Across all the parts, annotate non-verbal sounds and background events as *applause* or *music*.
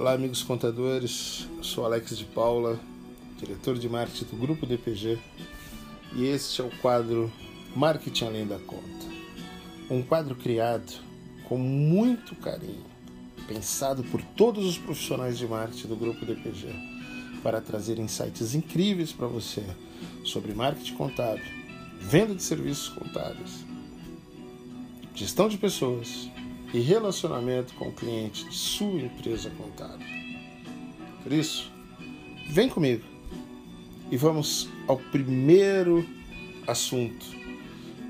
Olá, amigos contadores. Eu sou Alex de Paula, diretor de marketing do Grupo DPG, e este é o quadro Marketing Além da Conta. Um quadro criado com muito carinho, pensado por todos os profissionais de marketing do Grupo DPG, para trazer insights incríveis para você sobre marketing contábil, venda de serviços contábeis, gestão de pessoas e relacionamento com o cliente de sua empresa contábil. Por isso, vem comigo e vamos ao primeiro assunto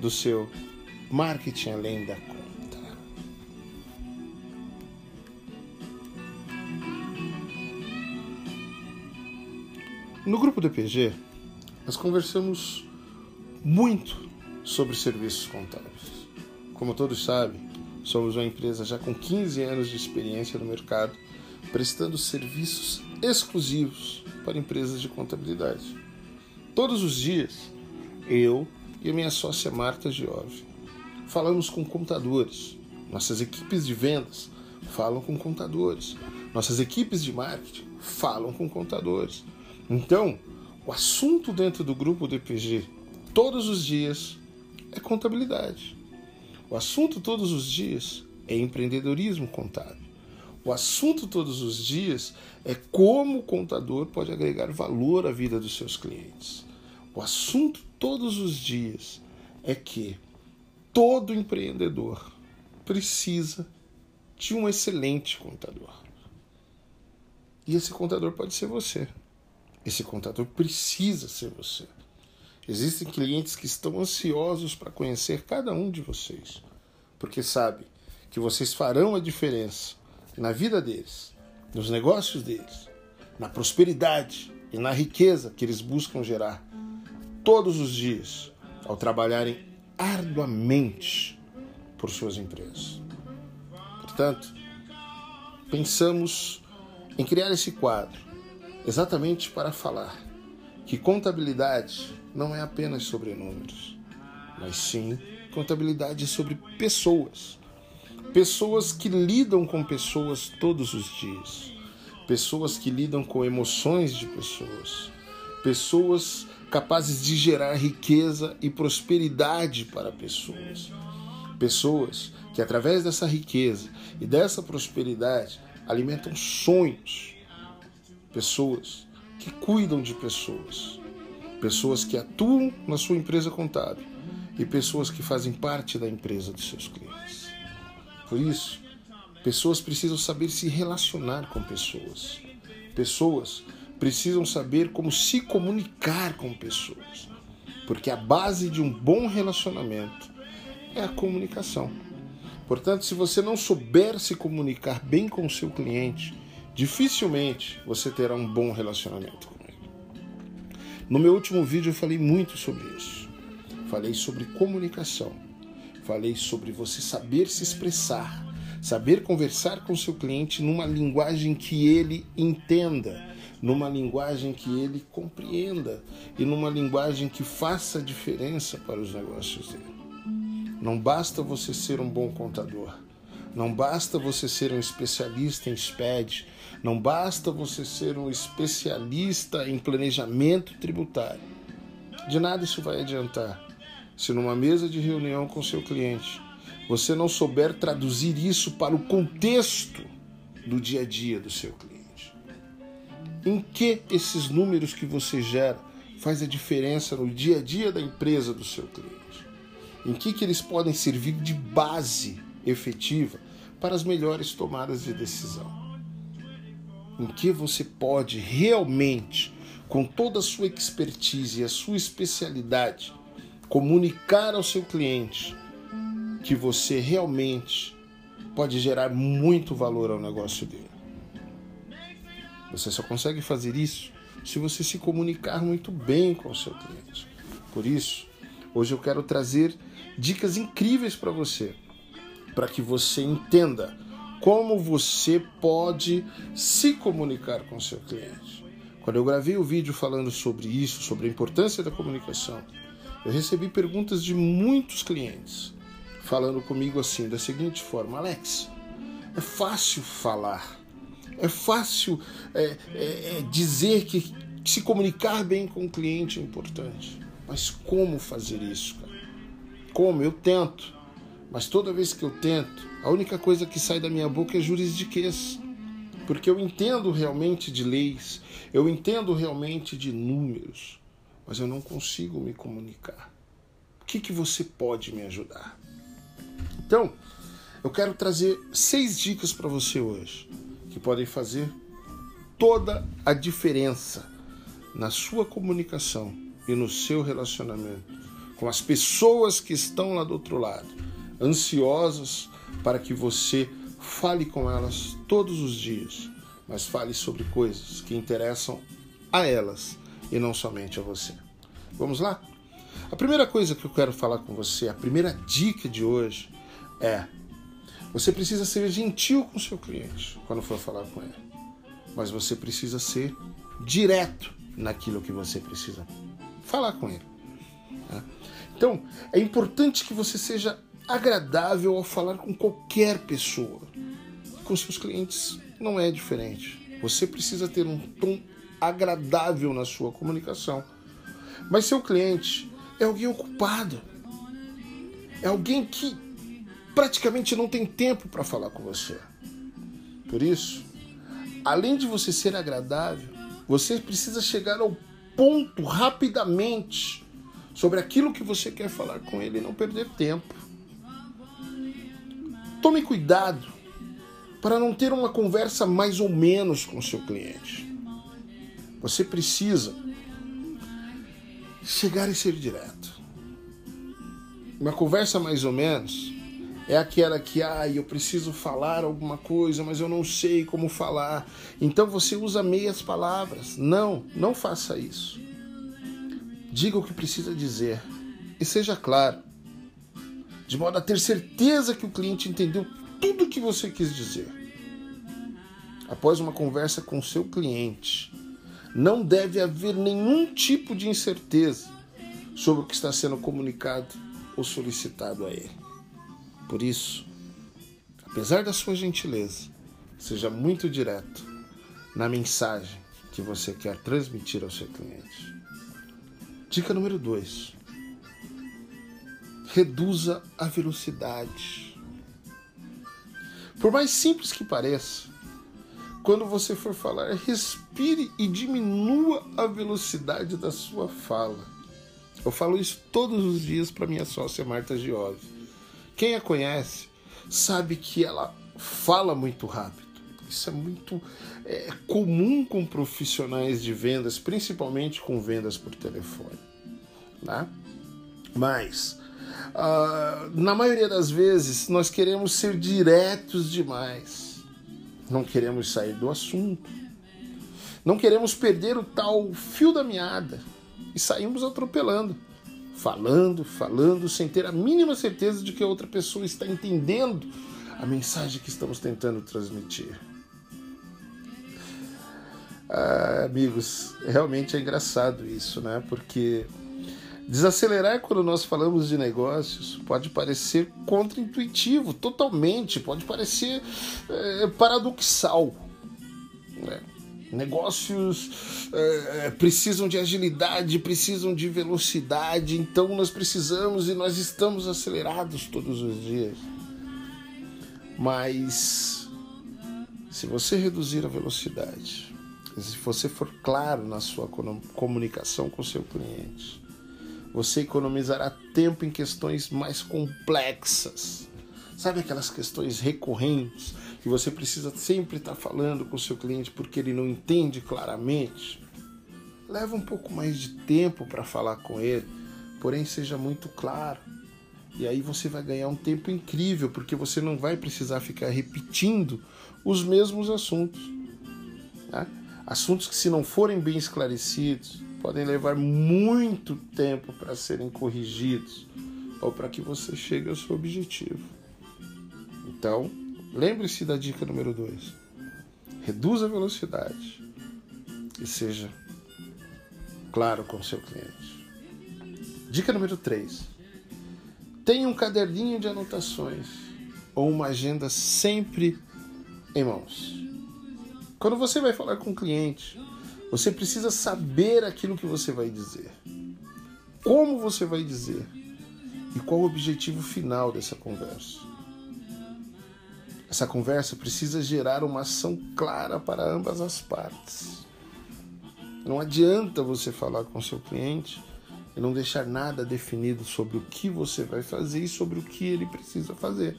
do seu marketing além da conta. No grupo DPG, nós conversamos muito sobre serviços contábeis. Como todos sabem, Somos uma empresa já com 15 anos de experiência no mercado, prestando serviços exclusivos para empresas de contabilidade. Todos os dias, eu e a minha sócia Marta Giove falamos com contadores. Nossas equipes de vendas falam com contadores. Nossas equipes de marketing falam com contadores. Então, o assunto dentro do grupo DPG todos os dias é contabilidade. O assunto todos os dias é empreendedorismo contábil. O assunto todos os dias é como o contador pode agregar valor à vida dos seus clientes. O assunto todos os dias é que todo empreendedor precisa de um excelente contador. E esse contador pode ser você. Esse contador precisa ser você. Existem clientes que estão ansiosos para conhecer cada um de vocês, porque sabem que vocês farão a diferença na vida deles, nos negócios deles, na prosperidade e na riqueza que eles buscam gerar todos os dias ao trabalharem arduamente por suas empresas. Portanto, pensamos em criar esse quadro exatamente para falar que contabilidade não é apenas sobre números, mas sim contabilidade sobre pessoas. Pessoas que lidam com pessoas todos os dias. Pessoas que lidam com emoções de pessoas. Pessoas capazes de gerar riqueza e prosperidade para pessoas. Pessoas que, através dessa riqueza e dessa prosperidade, alimentam sonhos. Pessoas que cuidam de pessoas, pessoas que atuam na sua empresa contábil e pessoas que fazem parte da empresa dos seus clientes. Por isso, pessoas precisam saber se relacionar com pessoas. Pessoas precisam saber como se comunicar com pessoas, porque a base de um bom relacionamento é a comunicação. Portanto, se você não souber se comunicar bem com o seu cliente, dificilmente você terá um bom relacionamento. No meu último vídeo eu falei muito sobre isso. Falei sobre comunicação. Falei sobre você saber se expressar, saber conversar com seu cliente numa linguagem que ele entenda, numa linguagem que ele compreenda e numa linguagem que faça diferença para os negócios dele. Não basta você ser um bom contador não basta você ser um especialista em SPED, não basta você ser um especialista em planejamento tributário. De nada isso vai adiantar se numa mesa de reunião com seu cliente você não souber traduzir isso para o contexto do dia a dia do seu cliente. Em que esses números que você gera faz a diferença no dia a dia da empresa do seu cliente? Em que, que eles podem servir de base efetiva para as melhores tomadas de decisão. Em que você pode realmente, com toda a sua expertise e a sua especialidade, comunicar ao seu cliente que você realmente pode gerar muito valor ao negócio dele. Você só consegue fazer isso se você se comunicar muito bem com o seu cliente. Por isso, hoje eu quero trazer dicas incríveis para você para que você entenda como você pode se comunicar com seu cliente. Quando eu gravei o vídeo falando sobre isso, sobre a importância da comunicação, eu recebi perguntas de muitos clientes falando comigo assim, da seguinte forma: Alex, é fácil falar, é fácil é, é, é dizer que se comunicar bem com o cliente é importante. Mas como fazer isso, cara? Como? Eu tento. Mas toda vez que eu tento, a única coisa que sai da minha boca é juridiquês. Porque eu entendo realmente de leis, eu entendo realmente de números, mas eu não consigo me comunicar. O que, que você pode me ajudar? Então, eu quero trazer seis dicas para você hoje que podem fazer toda a diferença na sua comunicação e no seu relacionamento com as pessoas que estão lá do outro lado, ansiosas para que você fale com elas todos os dias, mas fale sobre coisas que interessam a elas e não somente a você. Vamos lá? A primeira coisa que eu quero falar com você, a primeira dica de hoje é: você precisa ser gentil com seu cliente quando for falar com ele, mas você precisa ser direto naquilo que você precisa falar com ele. Tá? Então, é importante que você seja agradável ao falar com qualquer pessoa. Com seus clientes não é diferente. Você precisa ter um tom agradável na sua comunicação. Mas seu cliente é alguém ocupado. É alguém que praticamente não tem tempo para falar com você. Por isso, além de você ser agradável, você precisa chegar ao ponto rapidamente sobre aquilo que você quer falar com ele e não perder tempo. Tome cuidado para não ter uma conversa mais ou menos com seu cliente. Você precisa chegar e ser direto. Uma conversa mais ou menos é aquela que, ah, eu preciso falar alguma coisa, mas eu não sei como falar. Então você usa meias palavras. Não, não faça isso. Diga o que precisa dizer e seja claro, de modo a ter certeza que o cliente entendeu tudo o que você quis dizer. Após uma conversa com seu cliente, não deve haver nenhum tipo de incerteza sobre o que está sendo comunicado ou solicitado a ele. Por isso, apesar da sua gentileza, seja muito direto na mensagem que você quer transmitir ao seu cliente. Dica número 2. Reduza a velocidade. Por mais simples que pareça, quando você for falar, respire e diminua a velocidade da sua fala. Eu falo isso todos os dias para minha sócia Marta Giove. Quem a conhece sabe que ela fala muito rápido. Isso é muito é, comum com profissionais de vendas, principalmente com vendas por telefone. Né? Mas, uh, na maioria das vezes, nós queremos ser diretos demais. Não queremos sair do assunto. Não queremos perder o tal fio da meada. E saímos atropelando. Falando, falando, sem ter a mínima certeza de que a outra pessoa está entendendo a mensagem que estamos tentando transmitir. Ah, amigos, realmente é engraçado isso, né? Porque desacelerar quando nós falamos de negócios pode parecer contraintuitivo, totalmente, pode parecer é, paradoxal. Né? Negócios é, precisam de agilidade, precisam de velocidade, então nós precisamos e nós estamos acelerados todos os dias. Mas se você reduzir a velocidade, se você for claro na sua comunicação com o seu cliente, você economizará tempo em questões mais complexas. Sabe aquelas questões recorrentes que você precisa sempre estar falando com o seu cliente porque ele não entende claramente? Leva um pouco mais de tempo para falar com ele, porém seja muito claro. E aí você vai ganhar um tempo incrível, porque você não vai precisar ficar repetindo os mesmos assuntos. Né? Assuntos que, se não forem bem esclarecidos, podem levar muito tempo para serem corrigidos ou para que você chegue ao seu objetivo. Então, lembre-se da dica número 2. Reduza a velocidade e seja claro com o seu cliente. Dica número 3. Tenha um caderninho de anotações ou uma agenda sempre em mãos. Quando você vai falar com o cliente, você precisa saber aquilo que você vai dizer. Como você vai dizer? E qual o objetivo final dessa conversa? Essa conversa precisa gerar uma ação clara para ambas as partes. Não adianta você falar com seu cliente e não deixar nada definido sobre o que você vai fazer e sobre o que ele precisa fazer.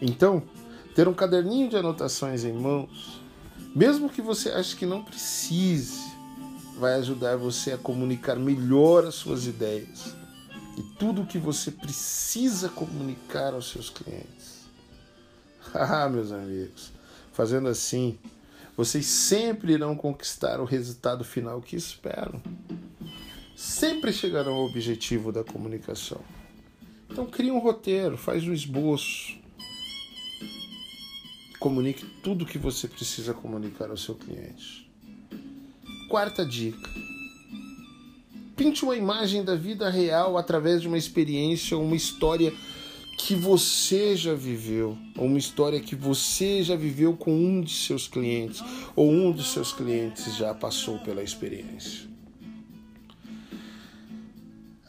Então, ter um caderninho de anotações em mãos, mesmo que você ache que não precise, vai ajudar você a comunicar melhor as suas ideias e tudo o que você precisa comunicar aos seus clientes. *laughs* Ah, meus amigos, fazendo assim, vocês sempre irão conquistar o resultado final que esperam. Sempre chegarão ao objetivo da comunicação. Então crie um roteiro, faz um esboço. Comunique tudo o que você precisa comunicar ao seu cliente. Quarta dica. Pinte uma imagem da vida real através de uma experiência ou uma história que você já viveu, ou uma história que você já viveu com um de seus clientes, ou um dos seus clientes já passou pela experiência.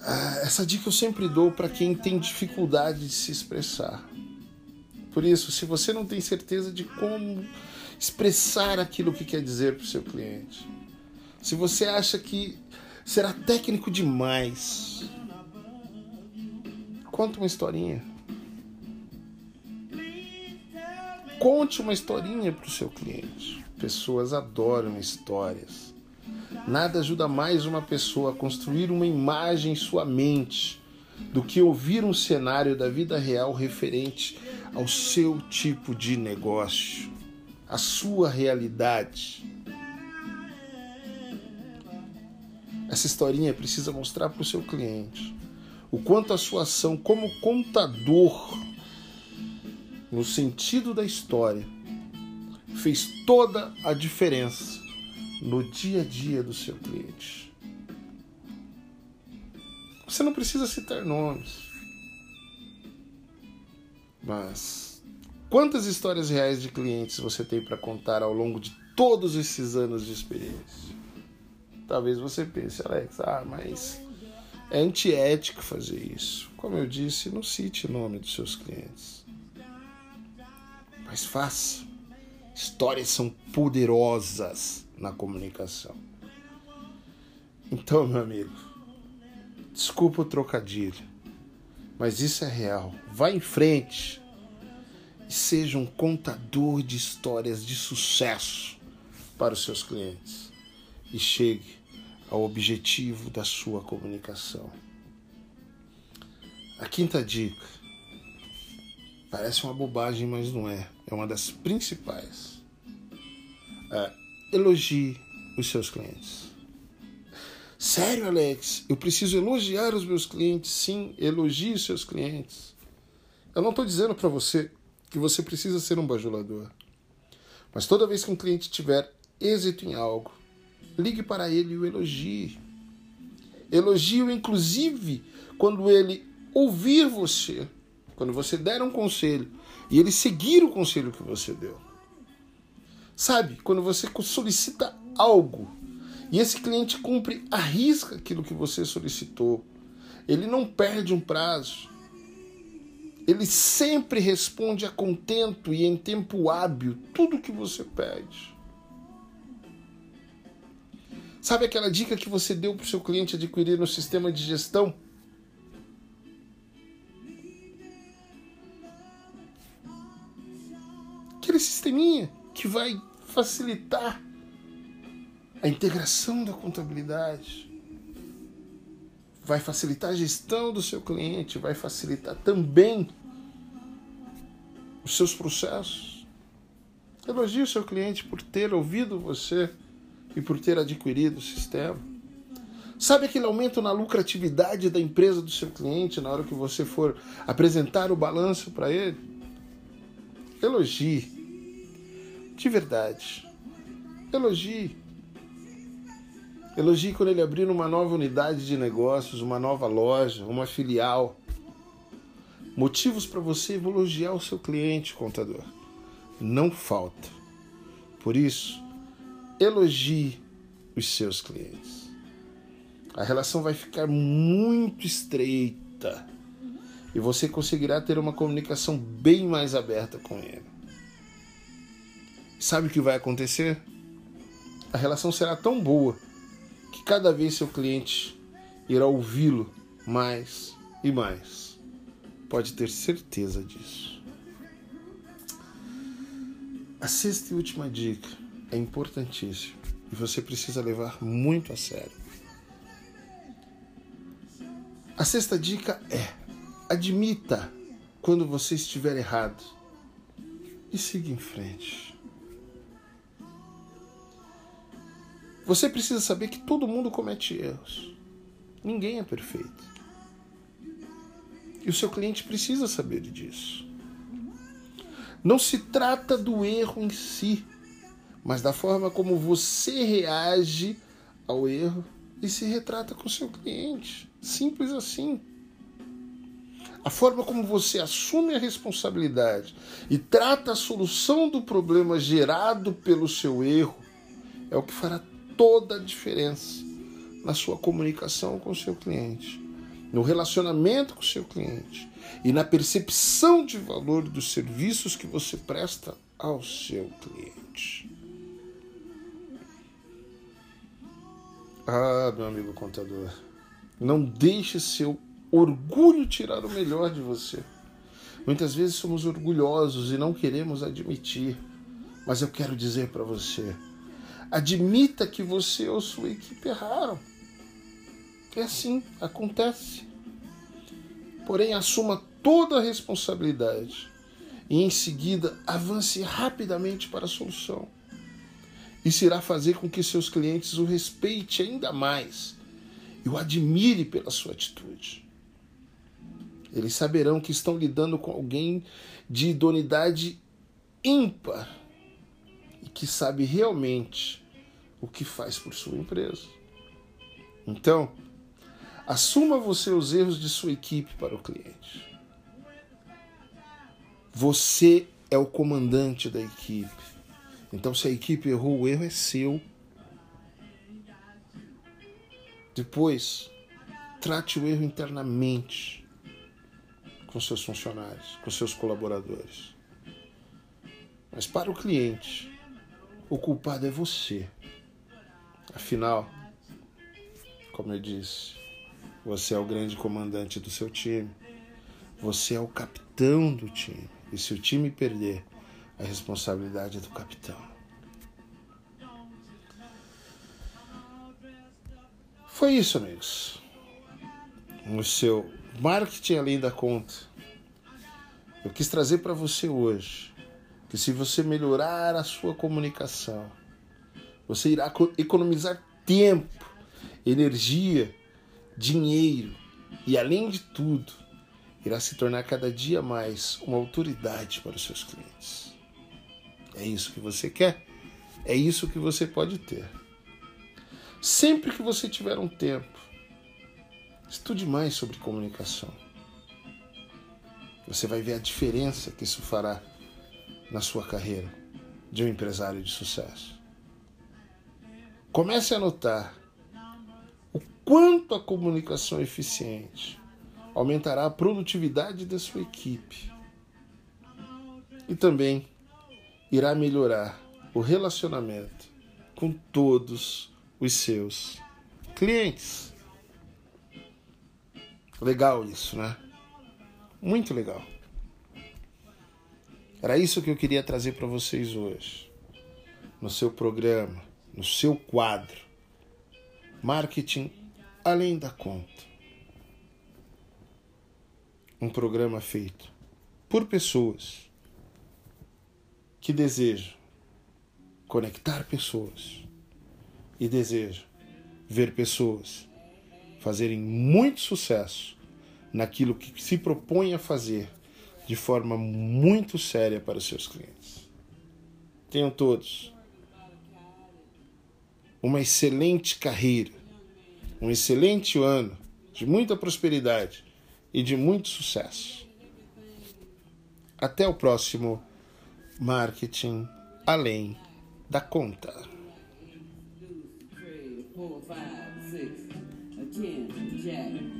Ah, essa dica eu sempre dou para quem tem dificuldade de se expressar. Por isso, se você não tem certeza de como expressar aquilo que quer dizer para o seu cliente, se você acha que será técnico demais, conta uma historinha Conte uma historinha para o seu cliente. Pessoas adoram histórias. Nada ajuda mais uma pessoa a construir uma imagem em sua mente do que ouvir um cenário da vida real referente ao seu tipo de negócio, à sua realidade. Essa historinha precisa mostrar para o seu cliente o quanto a sua ação como contador no sentido da história, fez toda a diferença no dia a dia do seu cliente. Você não precisa citar nomes, mas quantas histórias reais de clientes você tem para contar ao longo de todos esses anos de experiência? Talvez você pense, Alex, ah, mas é antiético fazer isso. Como eu disse, não cite o nome dos seus clientes mas faça. Histórias são poderosas na comunicação. Então, meu amigo, desculpa o trocadilho, mas isso é real. Vá em frente e seja um contador de histórias de sucesso para os seus clientes e chegue ao objetivo da sua comunicação. A quinta dica Parece uma bobagem, mas não é. É uma das principais. É, elogie os seus clientes. Sério, Alex? Eu preciso elogiar os meus clientes? Sim, elogie os seus clientes. Eu não estou dizendo para você que você precisa ser um bajulador. Mas toda vez que um cliente tiver êxito em algo, ligue para ele e o elogie. Elogie-o, inclusive, quando ele ouvir você quando você der um conselho e ele seguir o conselho que você deu. Sabe, quando você solicita algo e esse cliente cumpre a risca aquilo que você solicitou, ele não perde um prazo. Ele sempre responde a contento e em tempo hábil tudo que você pede. Sabe aquela dica que você deu para o seu cliente adquirir no sistema de gestão? aquele sisteminha que vai facilitar a integração da contabilidade, vai facilitar a gestão do seu cliente, vai facilitar também os seus processos. Elogie o seu cliente por ter ouvido você e por ter adquirido o sistema. Sabe aquele aumento na lucratividade da empresa do seu cliente na hora que você for apresentar o balanço para ele? Elogie de verdade. Elogie. Elogie quando ele abrir uma nova unidade de negócios, uma nova loja, uma filial. Motivos para você elogiar o seu cliente, contador. Não falta. Por isso, elogie os seus clientes. A relação vai ficar muito estreita e você conseguirá ter uma comunicação bem mais aberta com ele. Sabe o que vai acontecer? A relação será tão boa que cada vez seu cliente irá ouvi-lo mais e mais. Pode ter certeza disso. A sexta e última dica é importantíssima e você precisa levar muito a sério. A sexta dica é: admita quando você estiver errado e siga em frente. Você precisa saber que todo mundo comete erros. Ninguém é perfeito. E o seu cliente precisa saber disso. Não se trata do erro em si, mas da forma como você reage ao erro e se retrata com o seu cliente. Simples assim. A forma como você assume a responsabilidade e trata a solução do problema gerado pelo seu erro é o que fará toda a diferença na sua comunicação com o seu cliente, no relacionamento com o seu cliente e na percepção de valor dos serviços que você presta ao seu cliente. Ah, meu amigo contador, não deixe seu orgulho tirar o melhor de você. Muitas vezes somos orgulhosos e não queremos admitir, mas eu quero dizer para você: admita que você ou sua equipe erraram. É assim, acontece. Porém, assuma toda a responsabilidade e em seguida avance rapidamente para a solução. Isso irá fazer com que seus clientes o respeitem ainda mais e o admire pela sua atitude. Eles saberão que estão lidando com alguém de idoneidade ímpar que sabe realmente o que faz por sua empresa. Então, assuma você os erros de sua equipe para o cliente. Você é o comandante da equipe. Então, se a equipe errou, o erro é seu. Depois, trate o erro internamente com seus funcionários, com seus colaboradores. Mas para o cliente, o culpado é você. Afinal, como eu disse, você é o grande comandante do seu time. Você é o capitão do time. E se o time perder, a responsabilidade é do capitão. Foi isso, amigos. No seu marketing além da conta, eu quis trazer para você hoje que se você melhorar a sua comunicação, você irá economizar tempo, energia, dinheiro e, além de tudo, irá se tornar cada dia mais uma autoridade para os seus clientes. É isso que você quer? É isso que você pode ter. Sempre que você tiver um tempo, estude mais sobre comunicação. Você vai ver a diferença que isso fará na sua carreira de um empresário de sucesso. Comece a notar o quanto a comunicação eficiente aumentará a produtividade da sua equipe e também irá melhorar o relacionamento com todos os seus clientes. Legal isso, né? Muito legal. Era isso que eu queria trazer para vocês hoje, no seu programa, no seu quadro. Marketing além da conta. Um programa feito por pessoas que deseja conectar pessoas e deseja ver pessoas fazerem muito sucesso naquilo que se propõe a fazer de forma muito séria para os seus clientes. Tenham todos uma excelente carreira, um excelente ano de muita prosperidade e de muito sucesso. Até o próximo marketing além da conta. Four, five, six, jack,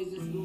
always just